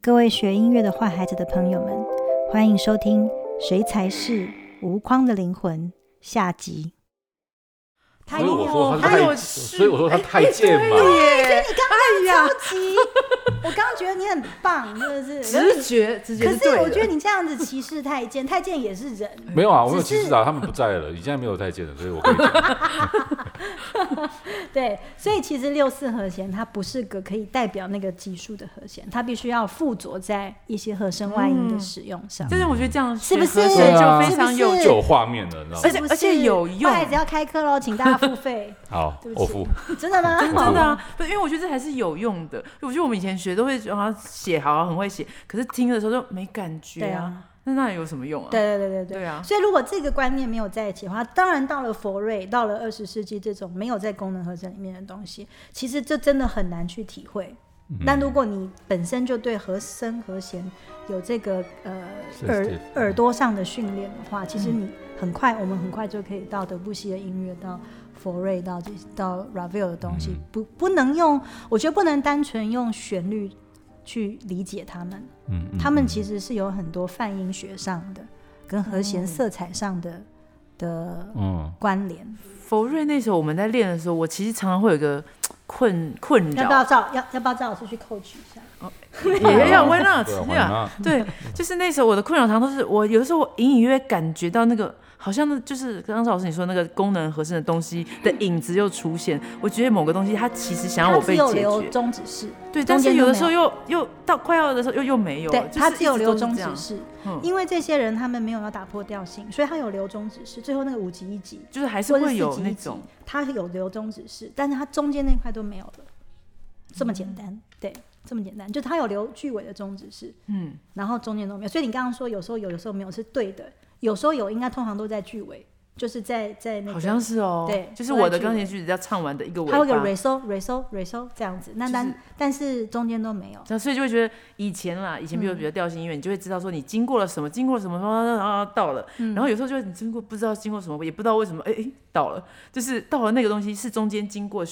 各位学音乐的坏孩子的朋友们，欢迎收听《谁才是无框的灵魂》下集。所以我说他他有太，所以我说他太贱嘛。耶，你刚刚超级，我刚刚觉得你很棒，真的是。直觉，直觉可是我觉得你这样子歧视太监，太监也是人。没有啊，我没有歧视啊，他们不在了，你现在没有太监了，所以我可以讲。对，所以其实六四和弦它不是个可以代表那个级数的和弦，它必须要附着在一些和声外音的使用上。但是，我觉得这样是不是就非常有有画面了？而且而且有用坏孩子要开课喽，请大家付费。好对，不起我付。真的吗？真的啊，不，因为我觉得这还是有用的。我觉得我们以前学都会啊写好，很会写，可是听的时候就没感觉啊。那那有什么用啊？对对对对对。对啊，所以，如果这个观念没有在一起的话，当然到了佛瑞，到了二十世纪这种没有在功能和声里面的东西，其实这真的很难去体会。嗯但如果你本身就对和声和弦有这个呃耳耳朵上的训练的话，其实你很快，我们很快就可以到德布西的音乐，到佛瑞，到这到 Ravel 的东西，嗯不不能用，我觉得不能单纯用旋律去理解他们，嗯，嗯他们其实是有很多泛音学上的跟和弦哦色彩上的的嗯，关联。佛瑞那时候我们在练的时候，我其实常常会有一个困困扰要不要，赵要要不要赵老师去 coach 一下？也要 why not？对啊，对就是那时候我的困扰常常都是我有的时候我隐隐约约感觉到那个。好像那就是刚刚赵老师你说那个功能合声的东西的影子又出现，我觉得某个东西它其实想要我被解决，留中指示，对，但是有的时候又又到快要的时候又又没有，对，它只有留中都是这样。指示，嗯。因为这些人他们没有要打破调性，所以他有留中指示。最后那个五级一级，就是还是会有那种，他有留中指示，但是他中间那块都没有了，这么简单，对，这么简单，就他有留句尾的中指式，嗯，然后中间都没有。所以你刚刚说有时候有，有时候没有是对的，有时候有，应该通常都在句尾，就是在在那个好像是哦，对就是我的钢琴曲只要唱完的一个尾它会有个，re so re so re so 这样子，那但、就是但是中间都没有。然后所以就会觉得以前啦，以前比如比较调性音乐，你就会知道说你经过了什么，经过了什么，然后到了，嗯然后有时候就会你经过不知道经过什么，也不知道为什么，哎哎到了，就是到了那个东西是中间经过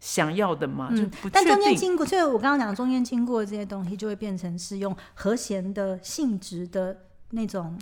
想要的嘛，就不嗯但。中间经过，所以我刚刚讲中间经过的这些东西，就会变成是用和弦的性质的那种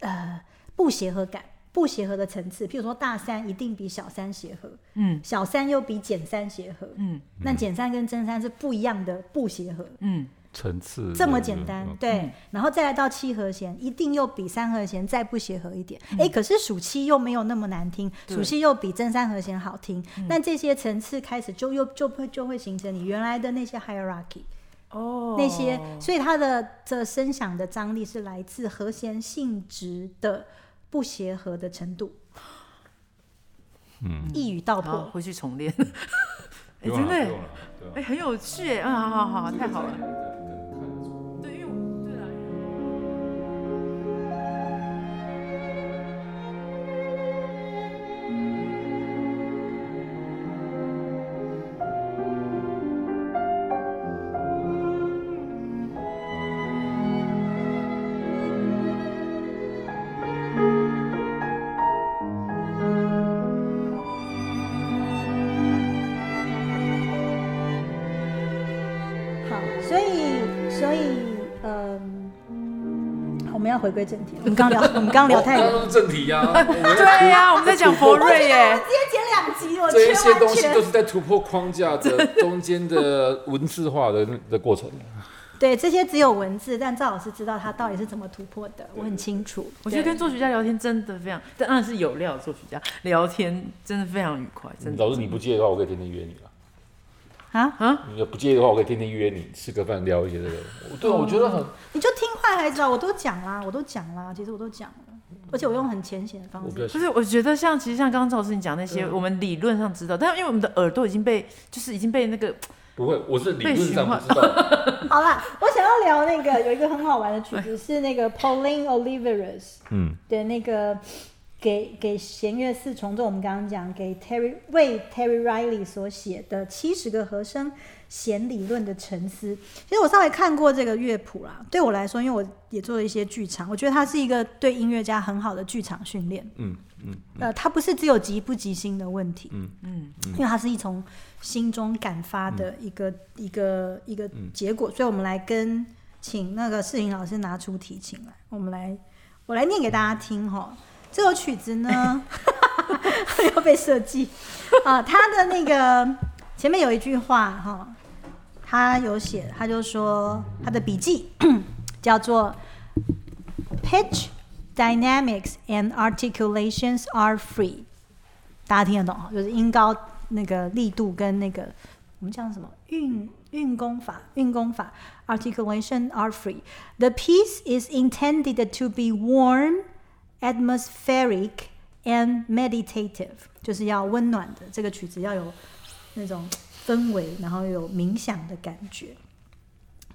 呃不协和感、不协和的层次。譬如说大三一定比小三协和，嗯小三又比减三协和，嗯那减三跟增三是不一样的不协和。嗯，层次这么对简单，嗯对，嗯然后再来到七和弦，一定又比三和弦再不协和一点。嗯哎、可是属七又没有那么难听，对数七又比增三和弦好听。嗯那这些层次开始就又就会就会形成你原来的那些 hierarchy，、哦，那些，所以它的这声响的张力是来自和弦性质的不协和的程度。嗯，一语道破。回去重练，真的哎，很有趣耶，嗯，好好好，太好了。回归正题。我们刚聊，我们刚聊太远刚。刚是正题呀，对呀，我们在讲佛瑞耶，直接剪两集，我这一些东西都是在突破框架的中间的文字化的的过程。对，这些只有文字，但赵老师知道他到底是怎么突破的，我很清楚。我觉得跟作曲家聊天真的非常，当然是有料作曲家聊天真的非常愉快，真的。老师你不介意的话，我可以天天约你了。啊？啊，你要不介意的话，我可以天天约你吃个饭，聊一些这个。对啊，我觉得很，你就听坏孩子啊，我都讲啦，我都讲啦，其实我都讲了，而且我用很浅显的方式。不是，我觉得像其实像刚刚赵老师你讲那些，我们理论上知道，但因为我们的耳朵已经被就是已经被那个不会，我是理论上知道。好啦，我想要聊那个有一个很好玩的曲子，是那个 Pauline Oliveras 嗯，的那个给给弦乐四重奏，我们刚刚讲给 Terry 为 Terry Riley 所写的七十个和声弦理论的沉思。其实我稍微看过这个乐谱啦，对我来说，因为我也做了一些剧场，我觉得它是一个对音乐家很好的剧场训练。嗯嗯呃，它不是只有急不急心的问题，嗯嗯因为它是一从心中感发的一个、一个一个嗯结果，所以我们来跟请那个世颖老师拿出提琴来，我们来，我来念给大家听哈。这首曲子呢要被设计啊，他的那个前面有一句话哈，他有写，他就说他的笔记叫做 pitch dynamics and articulations are free，大家听得懂哈，就是音高那个力度跟那个我们讲什么运运功法运功法 articulation are free。The piece is intended to be warm, atmospheric, and meditative，就是要温暖的。这个曲子要有那种氛围，然后有冥想的感觉。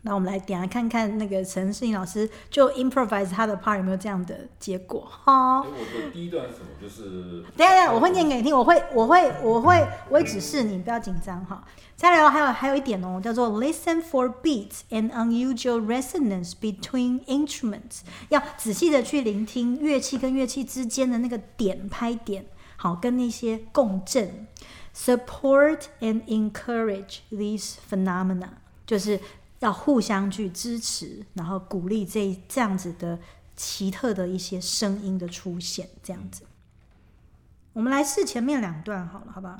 那我们来点来看看那个陈世颖老师就 improvise 他的 part 有没有这样的结果哈。我的第一段是什么？就是等下等一下，我会念给你听，我会我会我会我会指示你，不要紧张哈。再来哦，还有还有一点哦，叫做 listen for beats and unusual resonance between instruments，要仔细的去聆听乐器跟乐器之间的那个点拍点，好，跟那些共振。Support and encourage these phenomena，就是要互相去支持，然后鼓励这这样子的奇特的一些声音的出现，这样子。我们来试前面两段好了，好不好？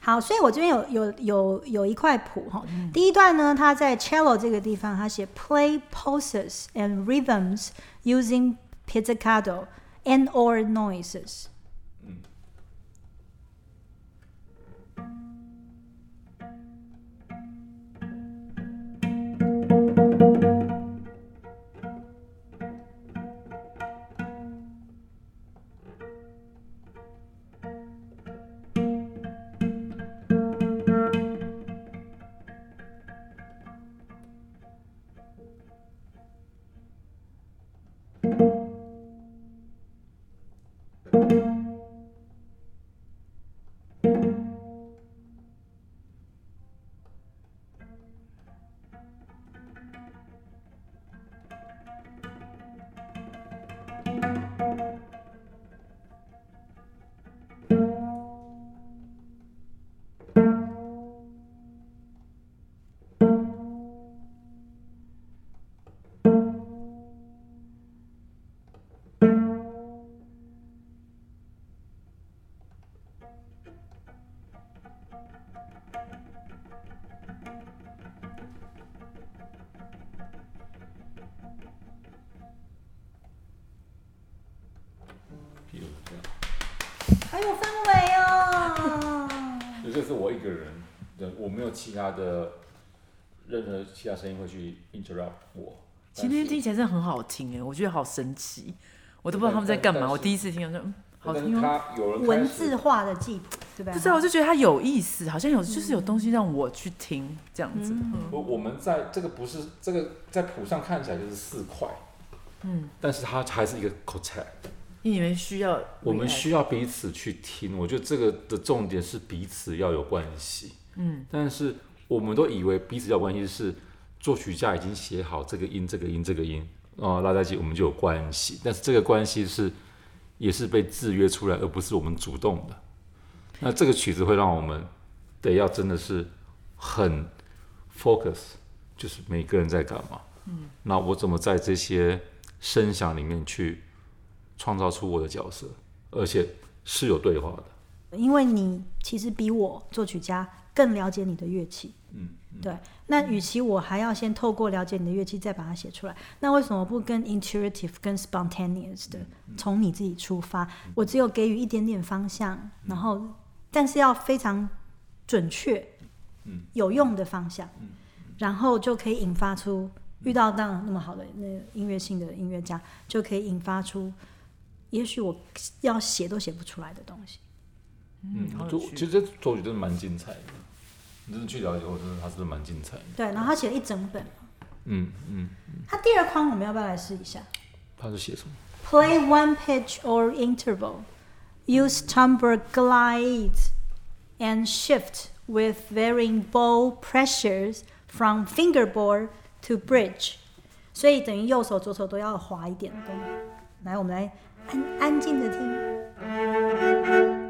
好，所以我这边有有有有一块谱哈。第一段呢，它在 cello 这个地方，它写 play pulses and rhythms using pizzicato and or noises。是我一个人的，我没有其他的任何其他声音会去 interrupt 我。今天听起来真的很好听哎，我觉得好神奇，我都不知道他们在干嘛。我第一次听，我说嗯，好听哦。他有人文字化的记谱，对吧？不知道，我就觉得它有意思，好像有就是有东西让我去听这样子。嗯我我们在这个不是这个在谱上看起来就是四块，嗯，但是它还是一个 quartet。你们需要，我们需要彼此去听，我觉得这个的重点是彼此要有关系。嗯，但是我们都以为彼此要有关系是作曲家已经写好这个音、这个音、这个音哦，拉在一起我们就有关系。但是这个关系是也是被制约出来，而不是我们主动的。那这个曲子会让我们得要真的是很 focus，就是每个人在干嘛。嗯，那我怎么在这些声响里面去创造出我的角色，而且是有对话的。因为你其实比我作曲家更了解你的乐器，嗯，对。那与其我还要先透过了解你的乐器再把它写出来，那为什么不跟 intuitive、跟 spontaneous 的从你自己出发？我只有给予一点点方向，然后但是要非常准确、嗯有用的方向，然后就可以引发出遇到当然那么好的那音乐性的音乐家，就可以引发出也许我要写都写不出来的东西。嗯就其实这作曲真的蛮精彩的，你真的去了解后，真的他是蛮精彩的。对，然后他写了一整本。嗯嗯，他第二框我们要不要来试一下他是写什么？？Play one pitch or interval. Use timbre glides and shift with varying bow pressures from fingerboard to bridge. 所以等于右手、左手都要滑一点的动作。来，我们来安安静的听。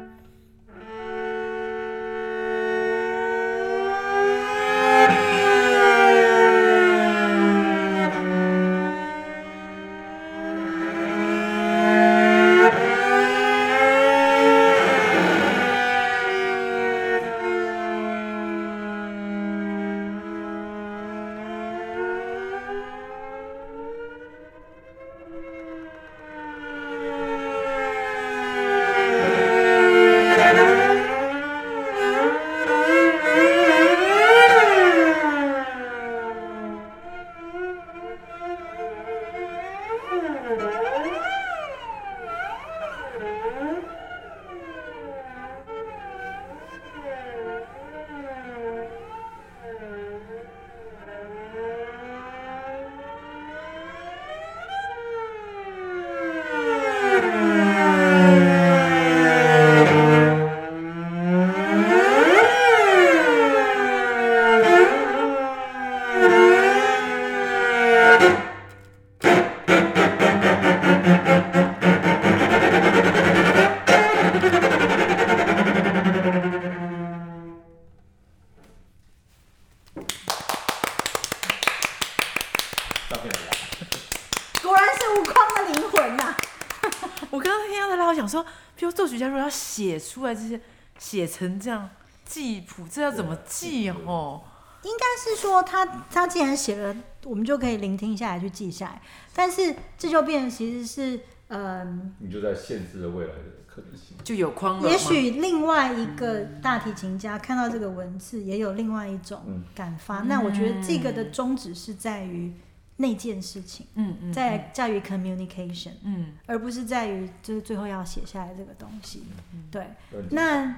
出来这些，写成这样记谱，这要怎么记哦？应该是说他他既然写了，我们就可以聆听下来去记下来。但是这就变成其实是，嗯、你就在限制了未来的可能性。就有框了。也许另外一个大提琴家看到这个文字，也有另外一种嗯感发。那我觉得这个的宗旨是在于那件事情，嗯嗯，在在于 communication，嗯。而不是在于就是最后要写下来这个东西。嗯对，那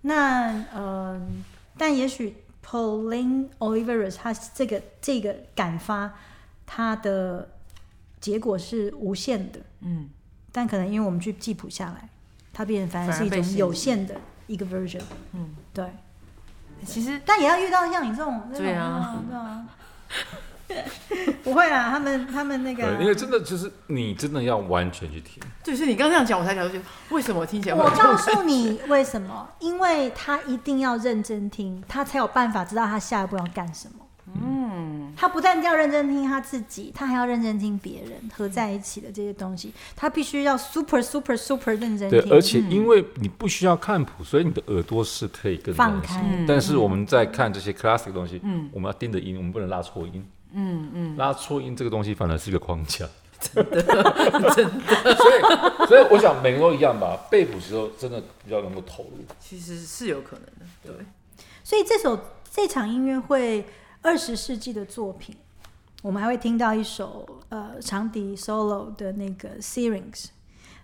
那呃，但也许 Pauline Oliveros 他这个这个感发，他的结果是无限的，嗯，但可能因为我们去记谱下来，它变成反而是一种有限的一个 version。嗯，对，其实但也要遇到像你这种，这种对啊，对啊，不会啦，他们他们那个啊、因为真的就是你真的要完全去听，就是你刚这样讲，我才了解为什么听起来我告诉你为什么？因为他一定要认真听，他才有办法知道他下一步要干什么。嗯，他不但要认真听他自己，他还要认真听别人合在一起的这些东西，他必须要 super super super 认真对，听。而且因为你不需要看谱，所以你的耳朵是可以更放开。但是我们在看这些 classic 的东西，嗯我们要盯着音，我们不能拉错音。嗯嗯，拉错音这个东西反而是一个框架。真的，真的。所以，所以我想每个人都一样吧，背谱时候真的比较能够投入。其实是有可能的，对，所以这首这场音乐会二十世纪的作品，我们还会听到一首呃长笛 solo 的那个 Syrinx，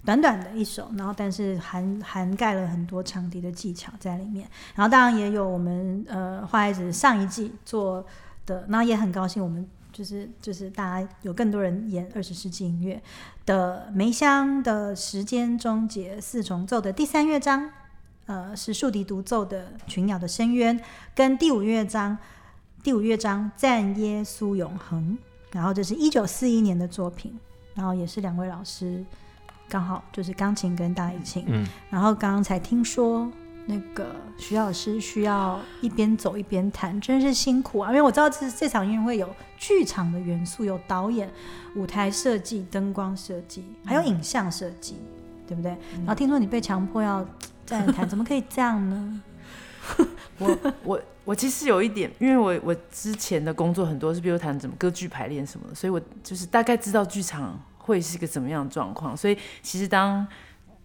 短短的一首，然后但是涵涵盖了很多长笛的技巧在里面。然后当然也有我们呃花孩子上一季做的，那也很高兴我们。就是就是大家有更多人演二十世纪音乐的梅香的时间终结四重奏的第三乐章，呃是竖笛独奏的群鸟的深渊，跟第五乐章第五乐章赞耶稣永恒，然后这是一九四一年的作品，然后也是两位老师刚好就是钢琴跟大提琴，嗯，然后刚刚才听说那个徐老师需要一边走一边弹，真是辛苦啊！因为我知道这这场音乐会有剧场的元素，有导演、舞台设计、灯光设计，还有影像设计，对不对？然后听说你被强迫要站着弹，怎么可以这样呢？我我我其实有一点，因为我我之前的工作很多是比如谈怎么歌剧排练什么的，所以我就是大概知道剧场会是一个怎么样的状况。所以其实当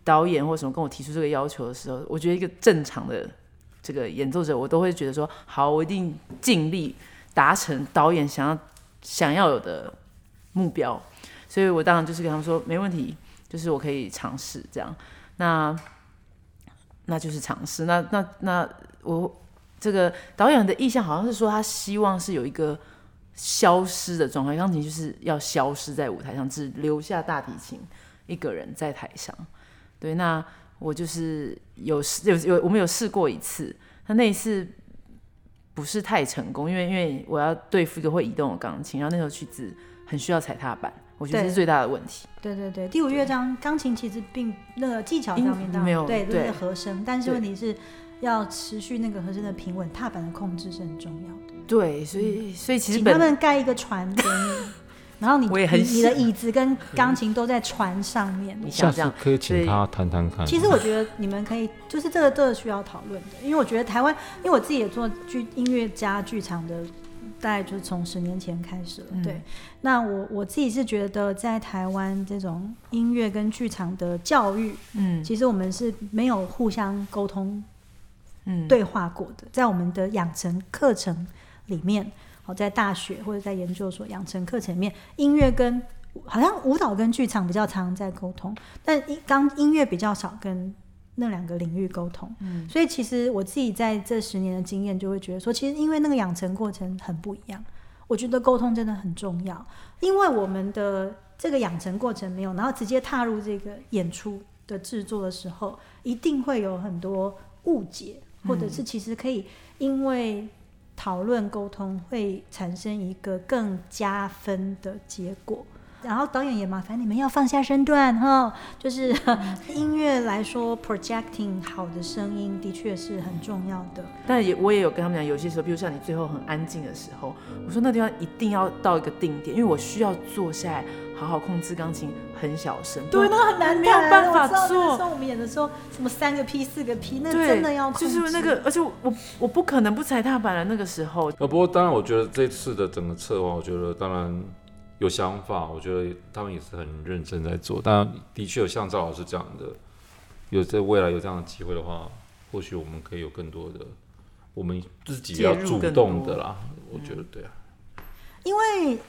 导演或什么跟我提出这个要求的时候，我觉得一个正常的这个演奏者，我都会觉得说，好，我一定尽力达成导演想要想要有的目标。所以我当然就是跟他们说，没问题，就是我可以尝试这样。那那就是尝试。那那那我这个导演的意向好像是说，他希望是有一个消失的状态，钢琴就是要消失在舞台上，只留下大提琴一个人在台上。对，那我就是有试有有我们有试过一次，那那一次不是太成功，因为因为我要对付一个会移动的钢琴，然后那首曲子很需要踩踏板，我觉得这是最大的问题。对对对，第五乐章钢琴其实并那个技巧上面没有对，都对是和声，但是对问题是要持续那个和声的平稳，踏板的控制是很重要的。对，所以所以其实请他本们盖一个船给你，然后你我也很你你的椅子跟钢琴都在船上面。你想这样，可以请他谈谈看。其实我觉得你们可以，就是这个这个需要讨论的，因为我觉得台湾，因为我自己也做剧音乐家剧场的，大概就是从十年前开始了。嗯对，那我我自己是觉得在台湾这种音乐跟剧场的教育，嗯其实我们是没有互相沟通嗯，对话过的，在我们的养成课程里面，好，在大学或者在研究所养成课程里面，音乐跟好像舞蹈跟剧场比较常在沟通，但音刚音乐比较少跟那两个领域沟通。嗯所以其实我自己在这十年的经验，就会觉得说，其实因为那个养成过程很不一样，我觉得沟通真的很重要，因为我们的这个养成过程没有，然后直接踏入这个演出的制作的时候，一定会有很多误解，或者是其实可以因为讨论沟通会产生一个更加分的结果。然后导演也麻烦你们要放下身段哈，就是 音乐来说，projecting 好的声音的确是很重要的。但也我也有跟他们讲，有些时候，比如像你最后很安静的时候，我说那地方一定要到一个定点，因为我需要坐下来好好控制钢琴，很小声。对，那很难，没有办法做。那时候我们演的时候，什么三个 P 四个 P，那真的要就是那个，而且我我不可能不踩踏板了。那个时候，呃，不过当然，我觉得这次的整个策划，我觉得当然。有想法，我觉得他们也是很认真在做。当然，的确有像赵老师这样的，有在未来有这样的机会的话，或许我们可以有更多的，我们自己要主动的啦。我觉得对啊，因为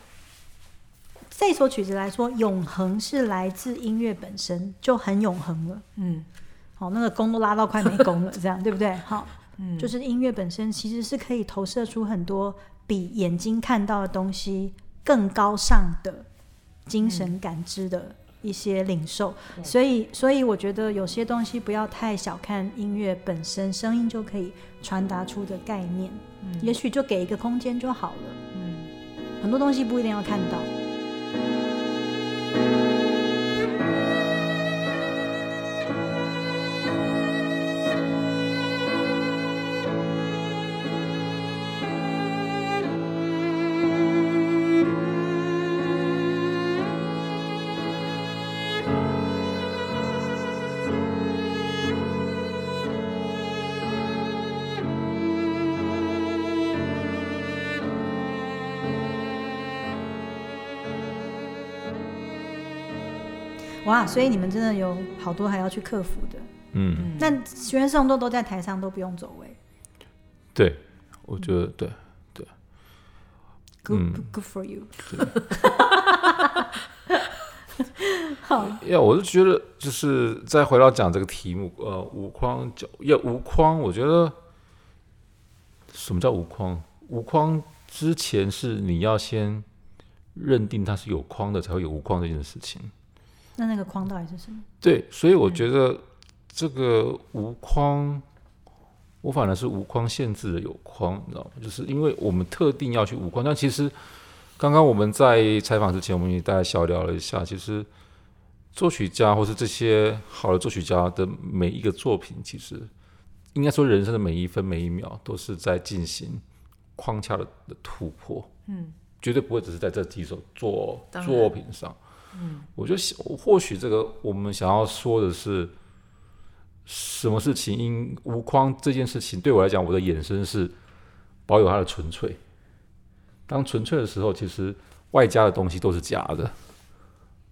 这首曲子来说，永恒是来自音乐本身就很永恒了。嗯，好，那个弓都拉到快没弓了，这样对不对？好，嗯，就是音乐本身其实是可以投射出很多比眼睛看到的东西。更高尚的精神感知的一些领受，所以，所以我觉得有些东西不要太小看音乐本身，声音就可以传达出的概念，嗯也许就给一个空间就好了。嗯，很多东西不一定要看到。Thank you. 哇，所以你们真的有好多还要去克服的。嗯，那学员送都都在台上，都不用走位。对，我觉得对对。Good good for you。好。呀，我是觉得，就是再回到讲这个题目，呃，无框脚要无框，我觉得什么叫无框？无框之前是你要先认定它是有框的，才会有无框这件事情。那那个框到底是什么？对，所以我觉得这个无框，我反而是无框限制的有框，你知道吗？就是因为我们特定要去无框。但其实刚刚我们在采访之前，我们也大家小聊了一下，其实作曲家或是这些好的作曲家的每一个作品，其实应该说人生的每一分每一秒都是在进行框架的的突破。嗯，绝对不会只是在这几首作作品上。嗯，我就想或许这个我们想要说的是，什么事情因无框这件事情对我来讲，我的衍生是保有它的纯粹。当纯粹的时候，其实外加的东西都是假的。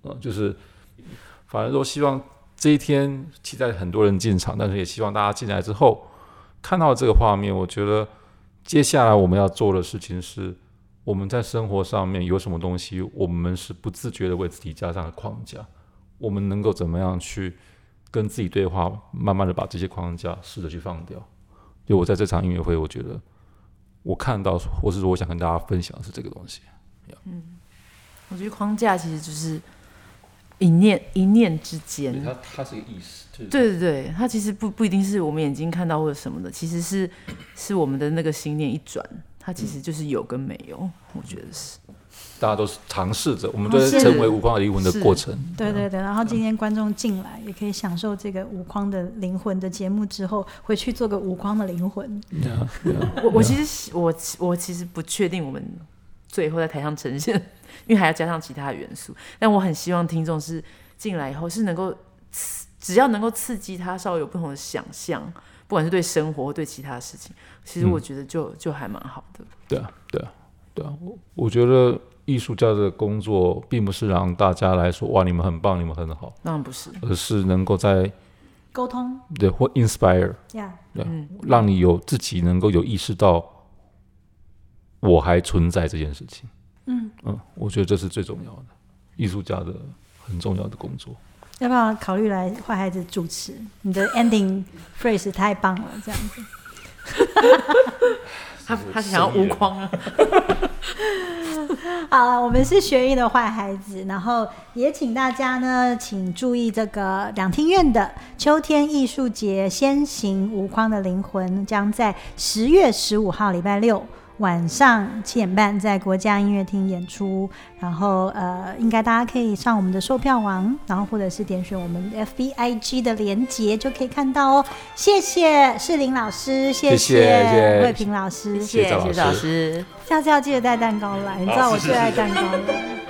呃，就是反而说希望这一天期待很多人进场，但是也希望大家进来之后看到这个画面。我觉得接下来我们要做的事情是。我们在生活上面有什么东西，我们是不自觉的为自己加上了框架。我们能够怎么样去跟自己对话，慢慢的把这些框架试着去放掉。就我在这场音乐会，我觉得我看到，或是说我想跟大家分享的是这个东西。嗯，我觉得框架其实就是一念一念之间，它它是一个意思。对对对，它其实不不一定是我们眼睛看到或者什么的，其实是是我们的那个心念一转。它其实就是有跟没有，我觉得是。大家都是尝试着，我们都是成为无框的灵魂的过程。对对对，然后今天观众进来也可以享受这个无框的灵魂的节目之后，回去做个无框的灵魂。我我其实我我其实不确定我们最后在台上呈现，因为还要加上其他的元素。但我很希望听众是进来以后是能够刺，只要能够刺激他稍微有不同的想象。不管是对生活或，对其他事情，其实我觉得就就还蛮好的。对啊，对啊，对啊。我我觉得艺术家的工作，并不是让大家来说哇，你们很棒，你们很好。当然不是，而是能够在沟通，对，或 inspire，对，让你有自己能够有意识到我还存在这件事情。嗯嗯，我觉得这是最重要的，艺术家的很重要的工作。要不要考虑来坏孩子主持？你的 ending phrase 太棒了，这样子。他他想要无框啊。好了，我们是学艺的坏孩子，然后也请大家呢，请注意这个两厅院的秋天艺术节先行无框的灵魂，将在十月十五号礼拜六晚上七点半在国家音乐厅演出，然后呃，应该大家可以上我们的售票网，然后或者是点选我们 FBIG 的连接就可以看到哦。谢谢世林老师，谢谢谢谢魏平老师，谢谢赵老谢谢老师师。下次要记得带蛋糕来，你知道我最爱蛋糕了。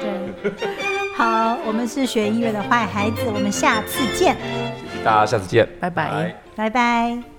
对，好，我们是学音乐的坏孩子，我们下次见，谢谢大家，下次见，拜拜拜拜。拜